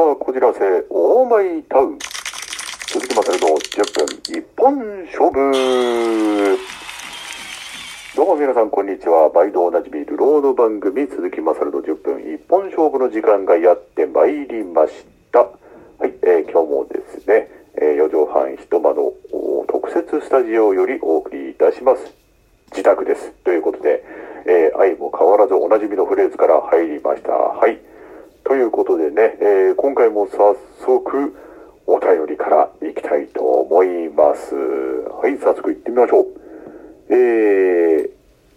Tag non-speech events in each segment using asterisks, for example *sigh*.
さあ、こじらせ、オーマイタウン。鈴木正の10分一本勝負。どうも皆さん、こんにちは。毎度おなじみ、ルローの番組、鈴木正の10分一本勝負の時間がやってまいりました。はい、えー今日もですね、えー、4畳半一間の特設スタジオよりお送りいたします。自宅です。ということで、えー愛も変わらずおなじみのフレーズから入りました。はい。ということでね、えー今回も早速お便りからいきたいと思います。はい、早速行ってみましょう。え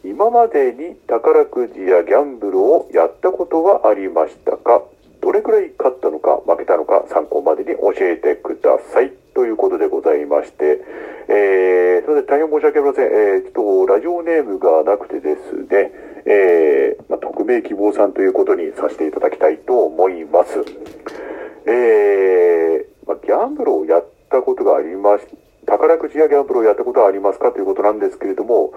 ー今までに宝くじやギャンブルをやったことはありましたか？どれくらい勝ったのか負けたのか参考までに教えてください。ということでございまして、えー、それで大変申し訳ありません。えー、ちょっとラジオネームがなくてですね、えー、まあ、匿名希望さんということにさせていただきたいと思います。えー、まあ、ギャンブルをやったことがありまし、宝くじやギャンブルをやったことはありますかということなんですけれども、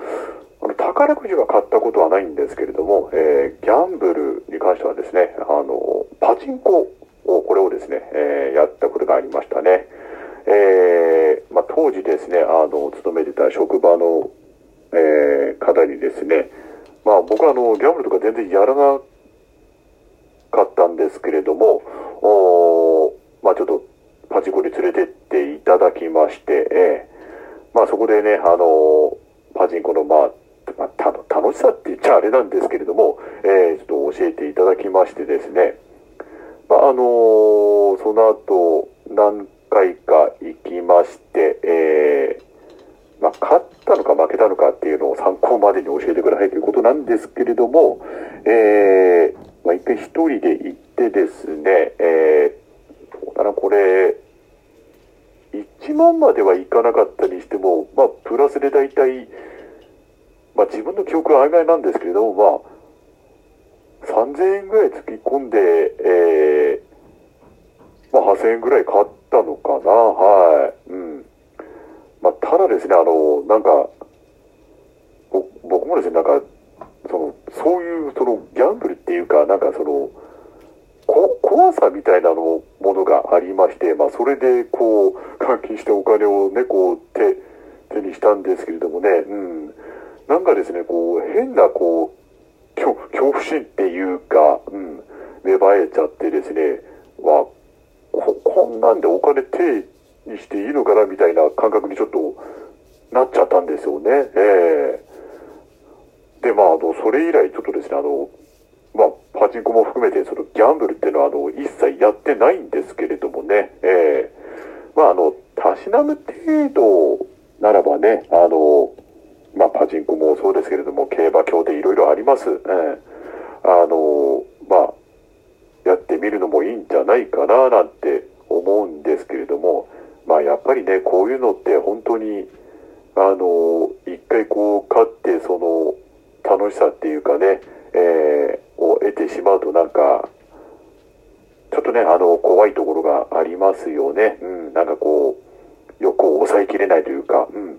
あの宝くじは買ったことはないんですけれども、えーギャンブルに関してはですね、あの、パチンコを、これをですね、えーやったことがありましたね。えーまあ、当時ですね、あの、勤めてた職場の、えー方にですね、まあ僕はあの、ギャンブルとか全然やらなかったんですけれども、おまあちょっとパチンコに連れてっていただきまして、えーまあそこでね、あのパチンコのまあ、まあ、た楽しさって言っちゃあれなんですけれども、えーちょっと教えていただきましてですね、まああのその後何回か行きまして、えーまあ、勝ったのか負けたのかっていうのを参考までに教えてくださいということなんですけれども、えーまあ、一回一人で行ってですね、えー、どうだな、これ、1万まではいかなかったにしても、まあ、プラスで大体、まあ、自分の記憶は曖昧なんですけれども、まあ、3000円ぐらい突き込んで、えーまあ、8000円ぐらい買ったのかな、はい。うん。まあ、ただですね、あの、なんか、僕もですね、なんか、その、そういう、その、ギャンブルっていうか、なんかその、こ怖さみたいなのをものがありまして、まあ、それで、こう、換金してお金をね、こう、手、手にしたんですけれどもね、うん。なんかですね、こう、変な、こう、恐恐怖心っていうか、うん、芽生えちゃってですね、わ、こ、こんなんでお金手にしていいのかなみたいな感覚にちょっとなっちゃったんですよね。ええで、まあ、あの、それ以来ちょっとですね、あの、まあ、パチンコも含めて、そのギャンブルっていうのは、あの、一切やってないんですけれどもね、ええ。まあ、あの、たしなむ程度ならばね、あの、まあ、パチンコもそうですけれども、競馬競でいろいろあります。ええ。あの、まあ、やってみるのもいいんじゃないかななんて思うんですけれども、まあやっぱりね、こういうのって本当に、あの、一回こう勝ってその楽しさっていうかね、えーを得てしまうとなんか、ちょっとね、あの、怖いところがありますよね。うん、なんかこう、欲を抑えきれないというか、うん。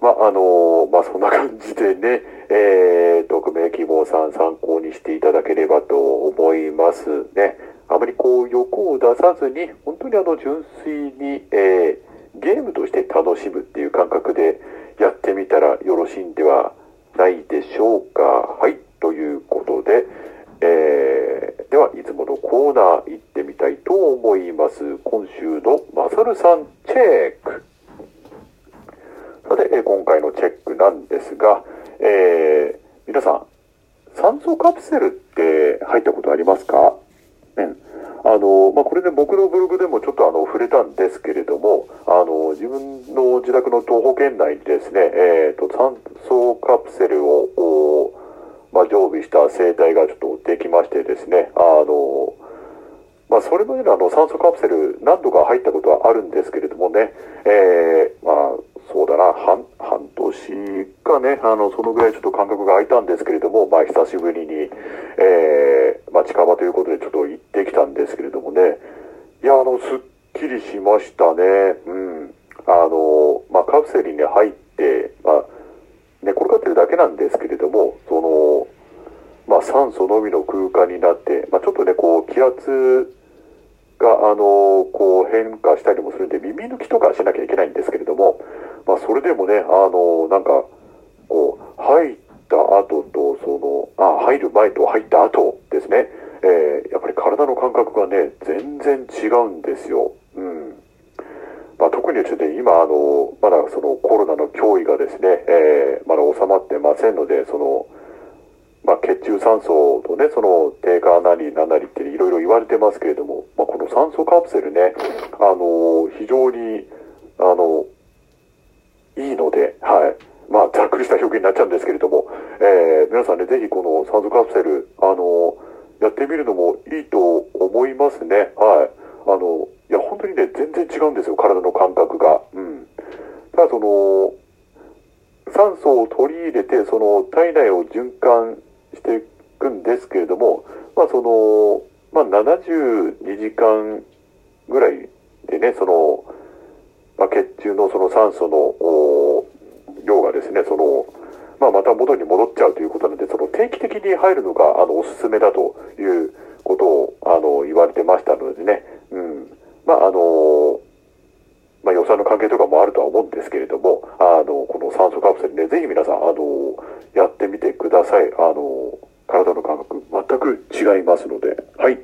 まあ、のまあ、そんな感じでね、えー、匿名希望さん参考にしていただければと思いますね。あまりこう欲を出さずに、本当にあの純粋に、えーゲームとして楽しむっていう感覚でやってみたらよろしいんではないでしょうか。はい、ということで、えーでは、いつものコーナー行ってみたいと思います。今週のマサルさんチェック。さて、えー今回のチェックなんですが、えー皆さん、酸素カプセルって入ったことありますか？うん。あの、まあ、これね、僕のブログでもちょっとあの、触れたんですけれども、あの、自分の自宅の徒歩圏内にですね、えっ、と、酸素カプセルを、まあ、常備した生態がちょっとできましてですね、あの、まあ、それまでのあの酸素カプセル何度か入ったことはあるんですけれどもね、えー、まあ、そうだな、半、半年かね、あの、そのぐらいちょっと間隔が空いたんですけれども、まあ、久しぶりに、えー、まあ、近場ということでちょっと行ってきたんですけれどもね、いや、あの、すっきりしましたね。うん。あの、まあ、カプセルにね入って、まあ、寝転がってるだけなんですけれども、の、みの空間になって、まあ、ちょっとね、こう、気圧が、あの、こう変化したりもするんで、耳抜きとかしなきゃいけないんですけれども、まあ、それでもね、あの、なんか、こう、入った後と、その、あ、入る前と入った後ですね、えー、やっぱり体の感覚がね、全然違うんですよ。うん。まあ、特にですね、今、あの、まだそのコロナの脅威がですね、えー、まだ収まってませんので、その、血中酸素とね、その低下なりなんなりっていろいろ言われてますけれども、まあ、この酸素カプセルね、あの、非常に、あの、いいので、はい。まあ、ざっくりした表現になっちゃうんですけれども、えー、皆さんね、ぜひこの酸素カプセル、あの、やってみるのもいいと思いますね。はい。あの、いや、本当にね、全然違うんですよ、体の感覚が。うん。ただ、その、酸素を取り入れて、その体内を循環していくんですけれども、まあ、その、まあ、72時間ぐらいでね、その、まあ、血中のその酸素の量がですね、その、まあ、また元に戻っちゃうということなので、その定期的に入るのが、あの、おすすめだということを、あの、言われてましたのでね、うん。まあ、あの、まあ、予算の関係とかもあるとは思うんですけれども、あの、この酸素カプセルね、ぜひ皆さん、あの、やってみてさい。あの、体の感覚、全く違いますので、はい。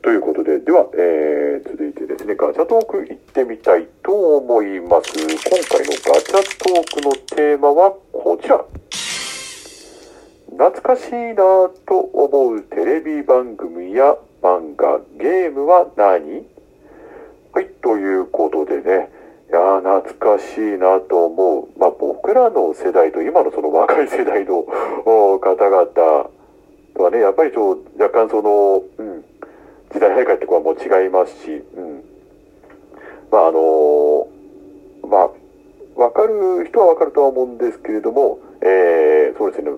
ということで、では、えー、続いてですね、ガチャトーク行ってみたいと思います。今回のガチャトークのテーマはこちら。懐かしいなと思うテレビ番組や漫画、ゲームは何？はい、ということでね、や懐かしいなと思う。まあ僕らの世代と今のその若い世代の *laughs* 方々とはね、やっぱりちょ若干その、うん、時代背景ってこはもう違いますし、うん。まああのまあ、わかる人はわかるとは思うんですけれども、えー、そうですね、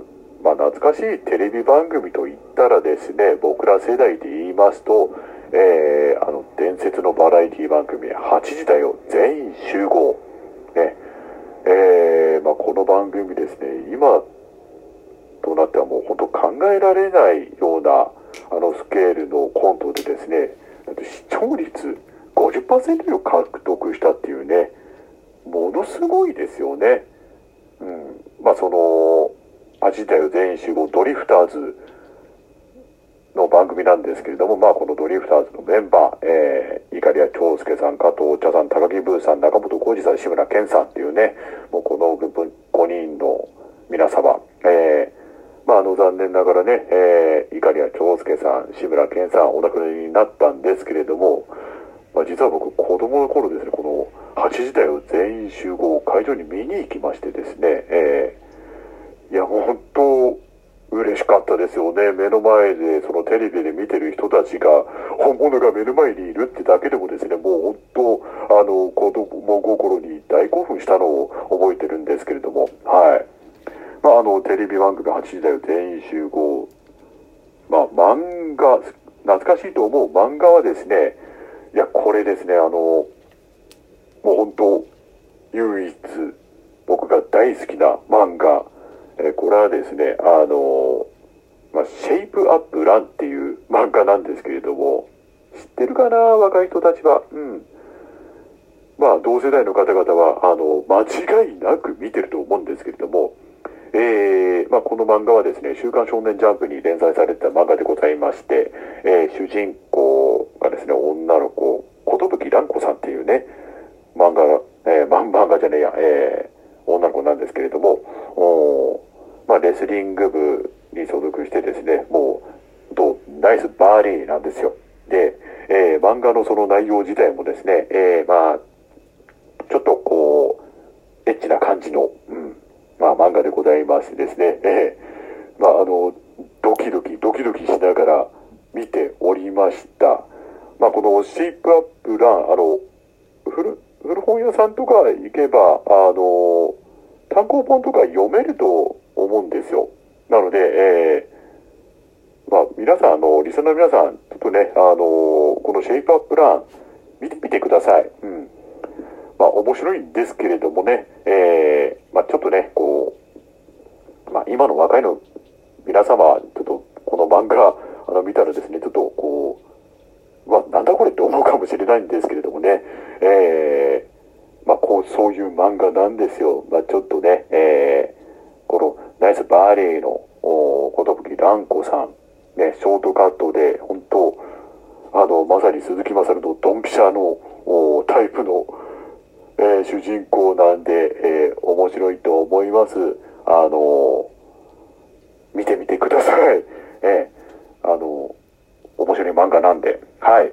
まあ懐かしいテレビ番組といったらですね、僕ら世代で言いますと、えー、あの、伝説のバラエティ番組、8時だよ、全員集合。ね。えー、まあこの番組ですね、今となってはもう本当考えられないような、あのスケールのコントでですね、視聴率50%を獲得したっていうね、ものすごいですよね。うん。まあその、味だよ全員集合ドリフターズの番組なんですけれども、まあこのドリフターズのメンバー、えー、イカリア長介さん、加藤茶さん、高木ブーさん、中本浩二さん、志村けんさんっていうね、もうこの5人の皆様、えー、まあ、あの、残念ながらね、えー、イカリア長介さん、志村けんさん、お亡くなりになったんですけれども、まあ、実は僕、子供の頃ですね、この8時台を全員集合会場に見に行きましてですね、えー、いや、本当、嬉しかったですよね。目の前で、そのテレビで見てる人たちが、本物が目の前にいるってだけでもですね、もう本当、あの、子供心に大興奮したのを覚えてるんですけれども、はい。まあ、あの、テレビ番組8時だよ全員集合。まあ、漫画、懐かしいと思う漫画はですね、いや、これですね、あの、もう本当、唯一、僕が大好きな漫画、え、これはですね、あの、まあ、シェイプアップランっていう漫画なんですけれども、知ってるかな？若い人たちは。うん。まあ、同世代の方々は、あの、間違いなく見てると思うんですけれども、えー、まあ、この漫画はですね、週刊少年ジャンプに連載された漫画でございまして、えー、主人公がですね、女の子、寿蘭子さんっていうね、漫画、えー、漫画じゃねえや、えー、女の子なんですけれども、おまあ、レスリング部に所属してですね、もう、とナイスバーリーなんですよ。で、えー、漫画のその内容自体もですね、えー、まあ、ちょっとこう、エッチな感じの、うん、まあ、漫画でございましてですね、えー、まあ、あの、ドキドキ、ドキドキしながら見ておりました。まあ、このシェイプアップラン、あの、古、古本屋さんとか行けば、あの、単行本とか読めると思うんですよ。なので、えー、まあ、皆さん、あの、リスナーの皆さん、ちょっとね、あの、このシェイプアップラン、見てみてください。うん。まあ、面白いんですけれどもね、えー、まあ、ちょっとね、こう、まあ、今の若いの皆様、ちょっとこの漫画、あの、見たらですね、ちょっとこう、わ、なんだこれって思うかもしれないんですけれどもね、えー、まあ、こう、そういう漫画なんですよ。まあ、ちょっとね、えー、ナイスバーレーの、ことぶき蘭子さん、ね、ショートカットで、本当あの、まさに鈴木まさるのドンピシャのタイプの、えー、主人公なんで、えー、面白いと思います。あの見てみてください。えー、あの面白い漫画なんで、はい。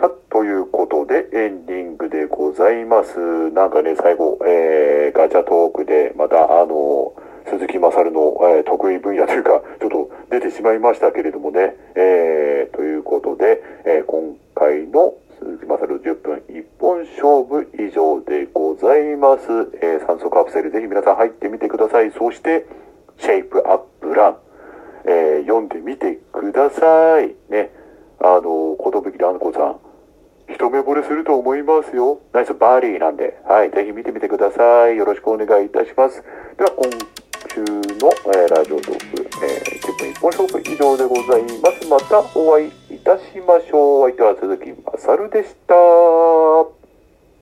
さということで、エンディングでございます。なんかね、最後、えー、ガチャトークで、また、あの、鈴木まさるの、えー、得意分野というか、ちょっと出てしまいましたけれどもね、えー、ということで、えー、今回の鈴木まさる10分一本勝負以上でございます。えー、酸素カプセルぜひ皆さん入ってみてください。そして、シェイプアップラン、えー、読んでみてください。ね、あの、ことぶきらんこさん、一目惚れすると思いますよ。ナイスバーリーなんで、はい、ぜひ見てみてください。よろしくお願いいたします。では、今週の、え、ラジオトーク、えー、10分一本勝負以上でございます。またお会いいたしましょう。お相手は鈴木まさるでした。